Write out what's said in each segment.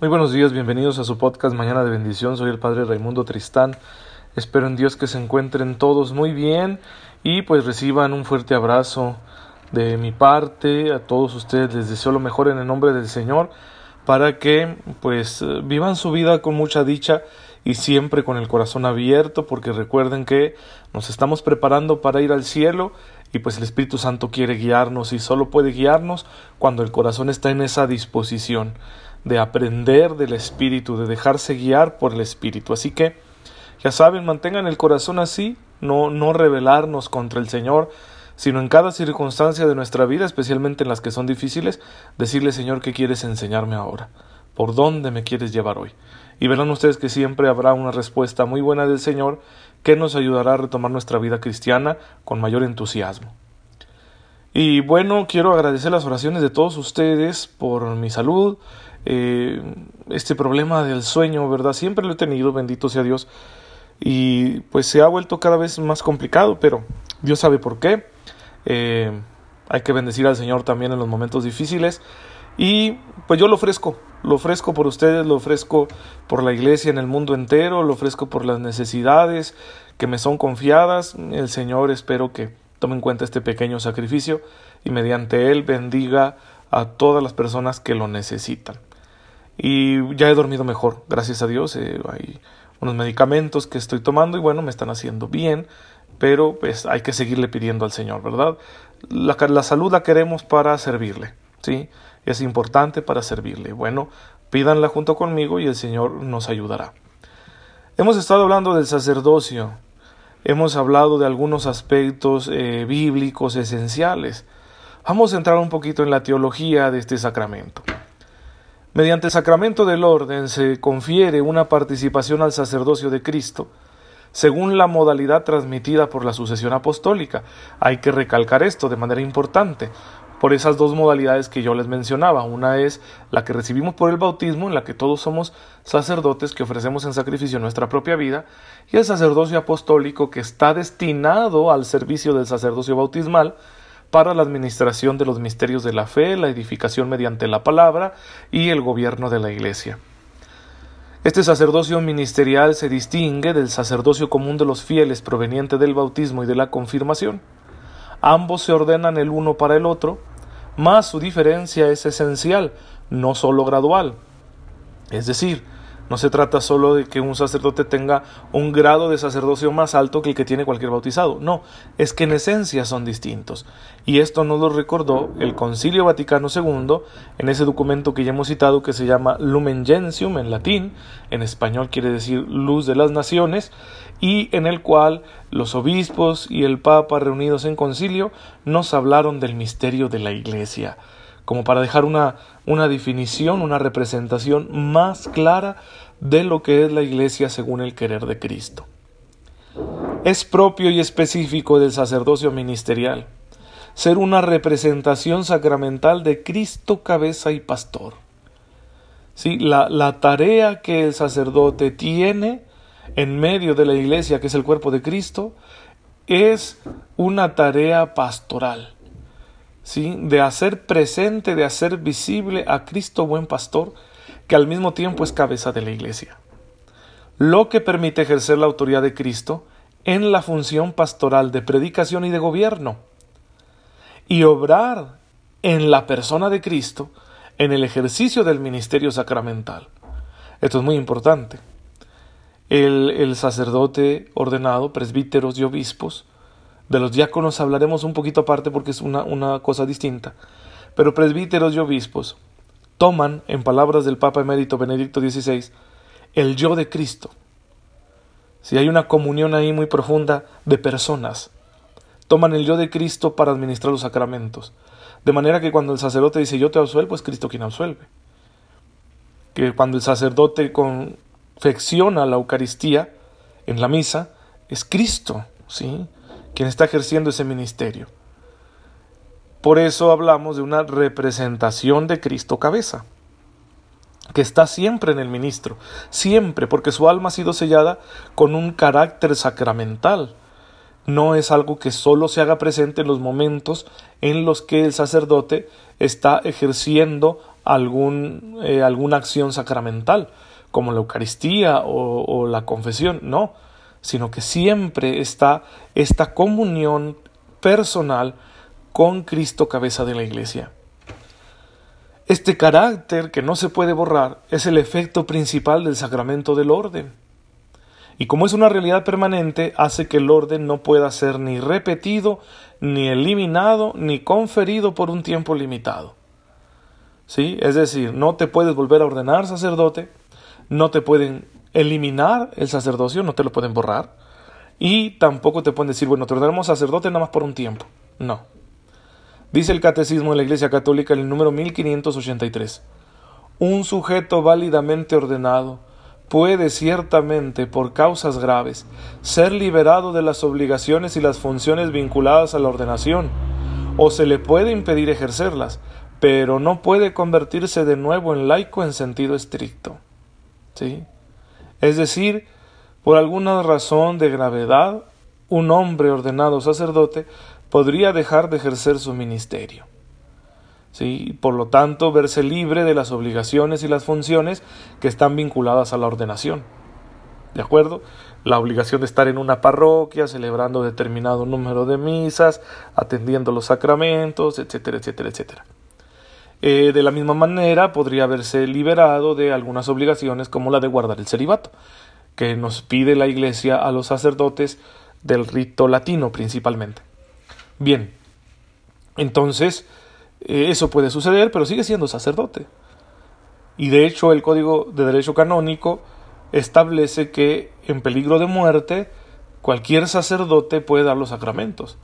Muy buenos días, bienvenidos a su podcast Mañana de Bendición. Soy el Padre Raimundo Tristán. Espero en Dios que se encuentren todos muy bien y pues reciban un fuerte abrazo de mi parte. A todos ustedes les deseo lo mejor en el nombre del Señor para que pues vivan su vida con mucha dicha y siempre con el corazón abierto porque recuerden que nos estamos preparando para ir al cielo y pues el Espíritu Santo quiere guiarnos y solo puede guiarnos cuando el corazón está en esa disposición de aprender del Espíritu, de dejarse guiar por el Espíritu. Así que, ya saben, mantengan el corazón así, no, no rebelarnos contra el Señor, sino en cada circunstancia de nuestra vida, especialmente en las que son difíciles, decirle Señor, ¿qué quieres enseñarme ahora? ¿Por dónde me quieres llevar hoy? Y verán ustedes que siempre habrá una respuesta muy buena del Señor que nos ayudará a retomar nuestra vida cristiana con mayor entusiasmo. Y bueno, quiero agradecer las oraciones de todos ustedes por mi salud, eh, este problema del sueño, ¿verdad? Siempre lo he tenido, bendito sea Dios. Y pues se ha vuelto cada vez más complicado, pero Dios sabe por qué. Eh, hay que bendecir al Señor también en los momentos difíciles. Y pues yo lo ofrezco, lo ofrezco por ustedes, lo ofrezco por la iglesia en el mundo entero, lo ofrezco por las necesidades que me son confiadas. El Señor espero que tome en cuenta este pequeño sacrificio y mediante él bendiga a todas las personas que lo necesitan y ya he dormido mejor, gracias a Dios. Eh, hay unos medicamentos que estoy tomando y bueno, me están haciendo bien, pero pues hay que seguirle pidiendo al Señor, ¿verdad? La, la salud la queremos para servirle, ¿sí? Es importante para servirle. Bueno, pídanla junto conmigo y el Señor nos ayudará. Hemos estado hablando del sacerdocio, hemos hablado de algunos aspectos eh, bíblicos esenciales. Vamos a entrar un poquito en la teología de este sacramento. Mediante el sacramento del orden se confiere una participación al sacerdocio de Cristo, según la modalidad transmitida por la sucesión apostólica. Hay que recalcar esto de manera importante, por esas dos modalidades que yo les mencionaba. Una es la que recibimos por el bautismo, en la que todos somos sacerdotes que ofrecemos en sacrificio nuestra propia vida, y el sacerdocio apostólico que está destinado al servicio del sacerdocio bautismal, para la administración de los misterios de la fe, la edificación mediante la palabra y el gobierno de la Iglesia. Este sacerdocio ministerial se distingue del sacerdocio común de los fieles proveniente del bautismo y de la confirmación. Ambos se ordenan el uno para el otro, mas su diferencia es esencial, no sólo gradual. Es decir, no se trata solo de que un sacerdote tenga un grado de sacerdocio más alto que el que tiene cualquier bautizado. No, es que en esencia son distintos. Y esto nos lo recordó el Concilio Vaticano II en ese documento que ya hemos citado que se llama Lumen Gentium en latín, en español quiere decir luz de las naciones, y en el cual los obispos y el Papa reunidos en concilio nos hablaron del misterio de la Iglesia como para dejar una, una definición, una representación más clara de lo que es la Iglesia según el querer de Cristo. Es propio y específico del sacerdocio ministerial ser una representación sacramental de Cristo cabeza y pastor. ¿Sí? La, la tarea que el sacerdote tiene en medio de la iglesia, que es el cuerpo de Cristo, es una tarea pastoral de hacer presente, de hacer visible a Cristo buen pastor, que al mismo tiempo es cabeza de la iglesia. Lo que permite ejercer la autoridad de Cristo en la función pastoral de predicación y de gobierno, y obrar en la persona de Cristo en el ejercicio del ministerio sacramental. Esto es muy importante. El, sacerdote ordenado, presbíteros y obispos, de los diáconos hablaremos un poquito aparte porque es una, cosa distinta. Pero presbíteros y obispos toman, en palabras del Papa emérito Benedicto XVI, el yo de Cristo. Si hay una comunión ahí muy profunda de personas, toman el yo de Cristo para administrar los sacramentos. De manera que cuando el sacerdote dice yo te absuelvo, es Cristo quien absuelve. Que cuando el sacerdote la Eucaristía en la misa, es Cristo, ¿sí? quien está ejerciendo ese ministerio. Por eso hablamos de una representación de Cristo cabeza, que está siempre en el ministro, siempre, porque su alma ha sido sellada con un carácter sacramental. No es algo que solo se haga presente en los momentos en los que el sacerdote está ejerciendo algún, eh, alguna acción sacramental, como la Eucaristía o, o la confesión, no, sino que siempre está esta comunión personal con Cristo cabeza de la Iglesia. Este carácter que no se puede borrar es el efecto principal del sacramento del orden. Y como es una realidad permanente, hace que el orden no pueda ser ni repetido, ni eliminado, ni conferido por un tiempo limitado. ¿Sí? Es decir, no te puedes volver a ordenar sacerdote, no te pueden eliminar el sacerdocio, no te lo pueden borrar, y tampoco te pueden decir, bueno, te ordenamos sacerdote nada más por un tiempo. No. Dice el Catecismo de la Iglesia Católica en el número 1583. Un sujeto válidamente ordenado puede ciertamente, por causas graves, ser liberado de las obligaciones y las funciones vinculadas a la ordenación, o se le puede impedir ejercerlas, pero no puede convertirse de nuevo en laico en sentido estricto. ¿Sí? Es decir, por alguna razón de gravedad, un hombre ordenado sacerdote podría dejar de ejercer su ministerio. ¿Sí? Por lo tanto, verse libre de las obligaciones y las funciones que están vinculadas a la ordenación. ¿De acuerdo? La obligación de estar en una parroquia, celebrando determinado número de misas, atendiendo los sacramentos, etcétera, etcétera, etcétera. Eh, de la misma manera, podría haberse liberado de algunas obligaciones como la de guardar el celibato, que nos pide la Iglesia a los sacerdotes del rito latino principalmente. Bien, entonces eh, eso puede suceder, pero sigue siendo sacerdote. Y de hecho el Código de Derecho Canónico establece que en peligro de muerte cualquier sacerdote puede dar los sacramentos.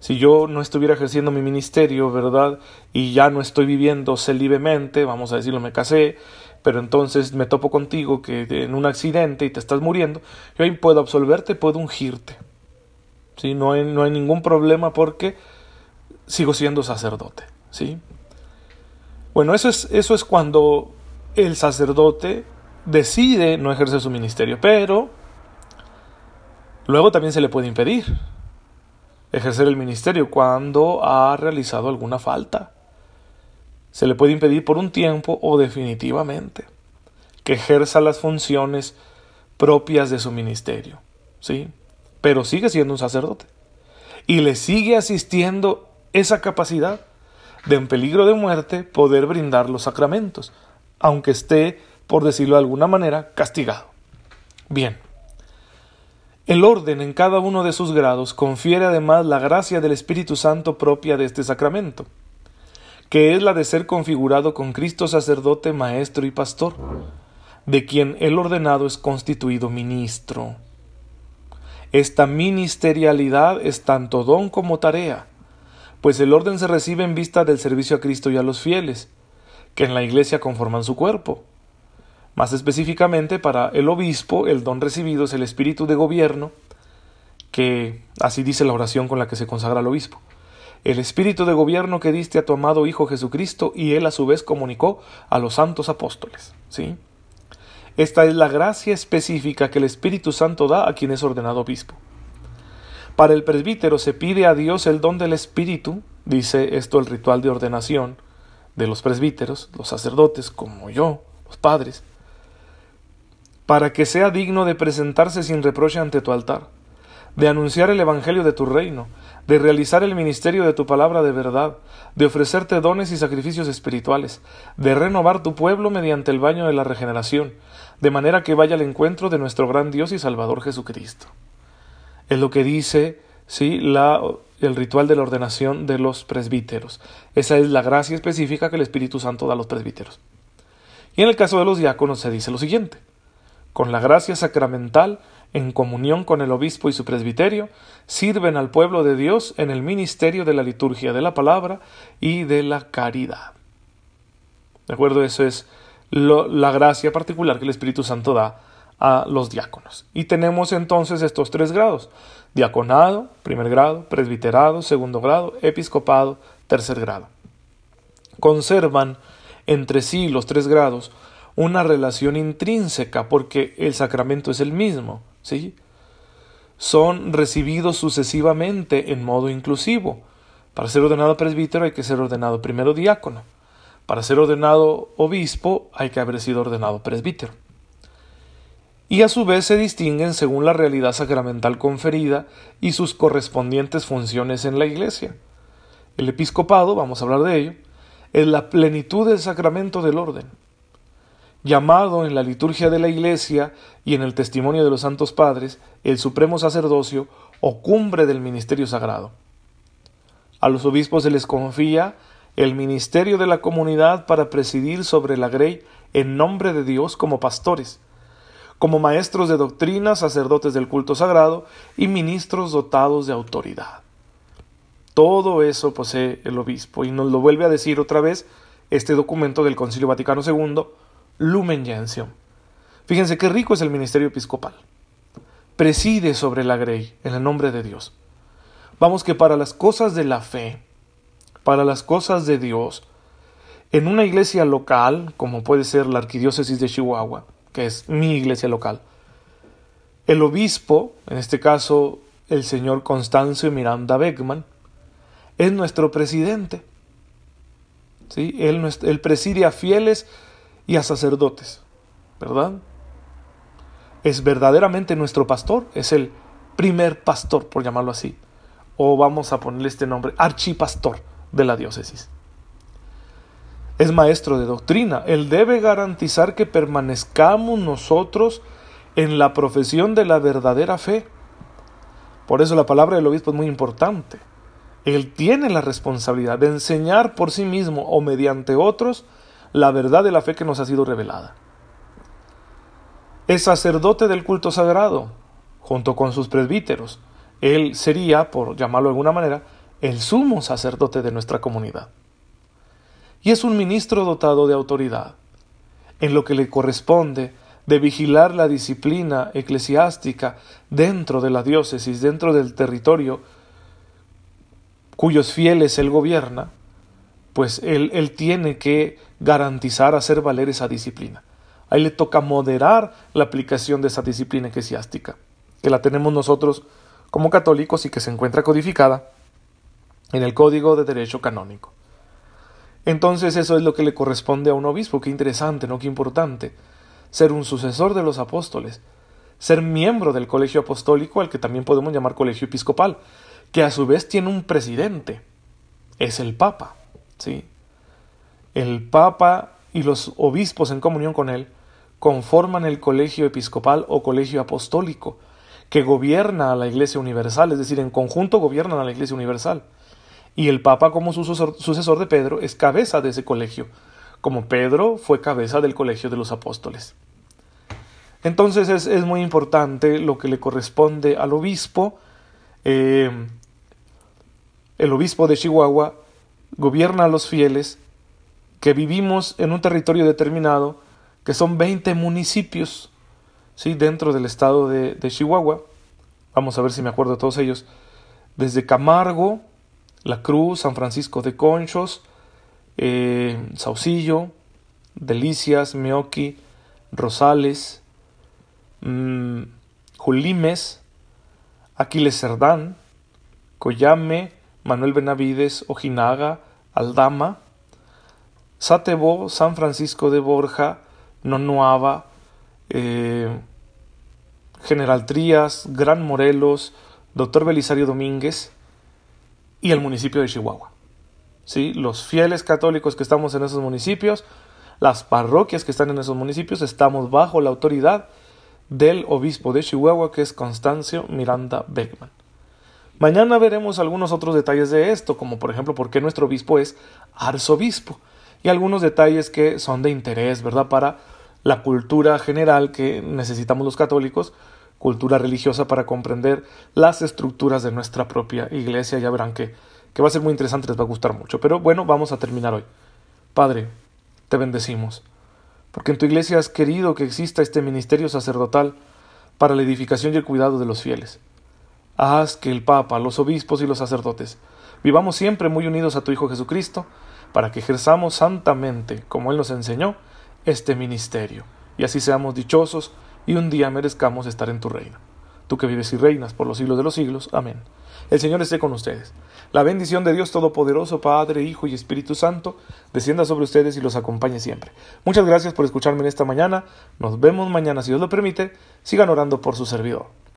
Si yo no estuviera ejerciendo mi ministerio, ¿verdad? Y ya no estoy viviendo celibemente, vamos a decirlo, me casé, pero entonces me topo contigo que en un accidente y te estás muriendo, yo ahí puedo absolverte, puedo ungirte. ¿sí? No, hay, no hay ningún problema porque sigo siendo sacerdote. ¿sí? Bueno, eso es, eso es cuando el sacerdote decide no ejercer su ministerio, pero luego también se le puede impedir ejercer el ministerio cuando ha realizado alguna falta. Se le puede impedir por un tiempo o definitivamente que ejerza las funciones propias de su ministerio. ¿Sí? pero sigue siendo un sacerdote. Y le sigue asistiendo esa capacidad de en peligro de muerte poder brindar los sacramentos, aunque esté, por decirlo de alguna manera, castigado. Bien. El orden en cada uno de sus grados confiere además la gracia del Espíritu Santo propia de este sacramento, que es la de ser configurado con Cristo sacerdote, maestro y pastor, de quien el ordenado es constituido ministro. Esta ministerialidad es tanto don como tarea, pues el orden se recibe en vista del servicio a Cristo y a los fieles, que en la Iglesia conforman su cuerpo. Más específicamente, para el obispo, el don recibido es el espíritu de gobierno, que así dice la oración con la que se consagra al obispo. El espíritu de gobierno que diste a tu amado Hijo Jesucristo y él a su vez comunicó a los santos apóstoles. ¿Sí? Esta es la gracia específica que el Espíritu Santo da a quien es ordenado obispo. Para el presbítero se pide a Dios el don del Espíritu, dice esto el ritual de ordenación de los presbíteros, los sacerdotes como yo, los padres, para que sea digno de presentarse sin reproche ante tu altar, de anunciar el Evangelio de tu reino, de realizar el ministerio de tu palabra de verdad, de ofrecerte dones y sacrificios espirituales, de renovar tu pueblo mediante el baño de la regeneración, de manera que vaya al encuentro de nuestro gran Dios y Salvador Jesucristo. Es lo que dice, sí, la, el ritual de la ordenación de los presbíteros. Esa es la gracia específica que el Espíritu Santo da a los presbíteros. Y en el caso de los diáconos se dice lo siguiente: con la gracia sacramental, en comunión con el obispo y su presbiterio, sirven al pueblo de Dios en el ministerio de la liturgia de la palabra y de la caridad. ¿De acuerdo? Eso es la gracia particular que el Espíritu Santo da a los diáconos. Y tenemos entonces estos tres grados. Diaconado, primer grado, presbiterado, segundo grado, episcopado, tercer grado. Conservan entre sí los tres grados una relación intrínseca porque el sacramento es el mismo, ¿sí? Son recibidos sucesivamente en modo inclusivo. Para ser ordenado presbítero hay que ser ordenado primero diácono Para ser ordenado obispo hay que haber sido ordenado presbítero. Y a su vez se distinguen según la realidad sacramental conferida y sus correspondientes funciones en la Iglesia. El episcopado, vamos a hablar de ello, es la plenitud del sacramento del orden, llamado en la liturgia de la Iglesia y en el testimonio de los santos padres el supremo sacerdocio o cumbre del ministerio sagrado. A los obispos se les confía el ministerio de la comunidad para presidir sobre la grey en nombre de Dios como pastores, como maestros de doctrina, sacerdotes del culto sagrado y ministros dotados de autoridad. Todo eso posee el obispo y nos lo vuelve a decir otra vez este documento del Concilio Vaticano II, Lumen Gentium. Fíjense qué rico es el ministerio episcopal. Preside sobre la grey en el nombre de Dios. Vamos que para las cosas de la fe, para las cosas de Dios, en una iglesia local, como puede ser la Arquidiócesis de Chihuahua, que es mi iglesia local, el obispo, en este caso el señor Constancio Miranda Beckman, es nuestro presidente. ¿Sí? Él, él preside a fieles y a sacerdotes, ¿verdad? Es verdaderamente nuestro pastor, es el primer pastor, por llamarlo así, o vamos a ponerle este nombre, archipastor de la diócesis. Es maestro de doctrina, él debe garantizar que permanezcamos nosotros en la profesión de la verdadera fe. Por eso la palabra del obispo es muy importante. Él tiene la responsabilidad de enseñar por sí mismo o mediante otros la verdad de la fe que nos ha sido revelada. Es sacerdote del culto sagrado, junto con sus presbíteros. Él sería, por llamarlo de alguna manera, el sumo sacerdote de nuestra comunidad. Y es un ministro dotado de autoridad, en lo que le corresponde de vigilar la disciplina eclesiástica dentro de la diócesis, dentro del territorio cuyos fieles él gobierna, pues él, él tiene que garantizar hacer valer esa disciplina. Ahí le toca moderar la aplicación de esa disciplina eclesiástica, que la tenemos nosotros como católicos y que se encuentra codificada en el Código de Derecho Canónico. Entonces eso es lo que le corresponde a un obispo, qué interesante, ¿no? Qué importante. Ser un sucesor de los apóstoles, ser miembro del colegio apostólico, al que también podemos llamar colegio episcopal, que a su vez tiene un presidente, es el Papa, ¿sí? El Papa y los obispos en comunión con él conforman el colegio episcopal o colegio apostólico, que gobierna a la Iglesia Universal, es decir, en conjunto gobiernan a la Iglesia Universal. Y el Papa, como sucesor de Pedro, es cabeza de ese colegio, como Pedro fue cabeza del colegio de los apóstoles. Entonces es, muy importante lo que le corresponde al obispo eh, el obispo de Chihuahua gobierna a los fieles que vivimos en un territorio determinado, que son 20 municipios, ¿sí? dentro del estado de, Chihuahua. Vamos a ver si me acuerdo de todos ellos. Desde Camargo, La Cruz, San Francisco de Conchos, eh, Saucillo, Delicias, Meoqui, Rosales, mmm, Julimes, Aquiles Cerdán, Coyame, Manuel Benavides, Ojinaga, Aldama, Satebo, San Francisco de Borja, Nonuava, eh, General Trías, Gran Morelos, Doctor Belisario Domínguez y el municipio de Chihuahua. ¿Sí? Los fieles católicos que estamos en esos municipios, las parroquias que están en esos municipios, estamos bajo la autoridad del obispo de Chihuahua, que es Constancio Miranda Beckman. Mañana veremos algunos otros detalles de esto, como por ejemplo por qué nuestro obispo es arzobispo, y algunos detalles que son de interés, ¿verdad?, para la cultura general que necesitamos los católicos, cultura religiosa para comprender las estructuras de nuestra propia iglesia. Ya verán que, que va a ser muy interesante, les va a gustar mucho. Pero bueno, vamos a terminar hoy. Padre, te bendecimos, porque en tu iglesia has querido que exista este ministerio sacerdotal para la edificación y el cuidado de los fieles. Haz que el Papa, los obispos y los sacerdotes vivamos siempre muy unidos a tu Hijo Jesucristo, para que ejerzamos santamente, como Él nos enseñó, este ministerio, y así seamos dichosos y un día merezcamos estar en tu reino. tú que vives y reinas por los siglos de los siglos. Amén. El Señor esté con ustedes. La bendición de Dios Todopoderoso, Padre, Hijo y Espíritu Santo, descienda sobre ustedes y los acompañe siempre. Muchas gracias por escucharme en esta mañana. Nos vemos mañana, si Dios lo permite. Sigan orando por su servidor.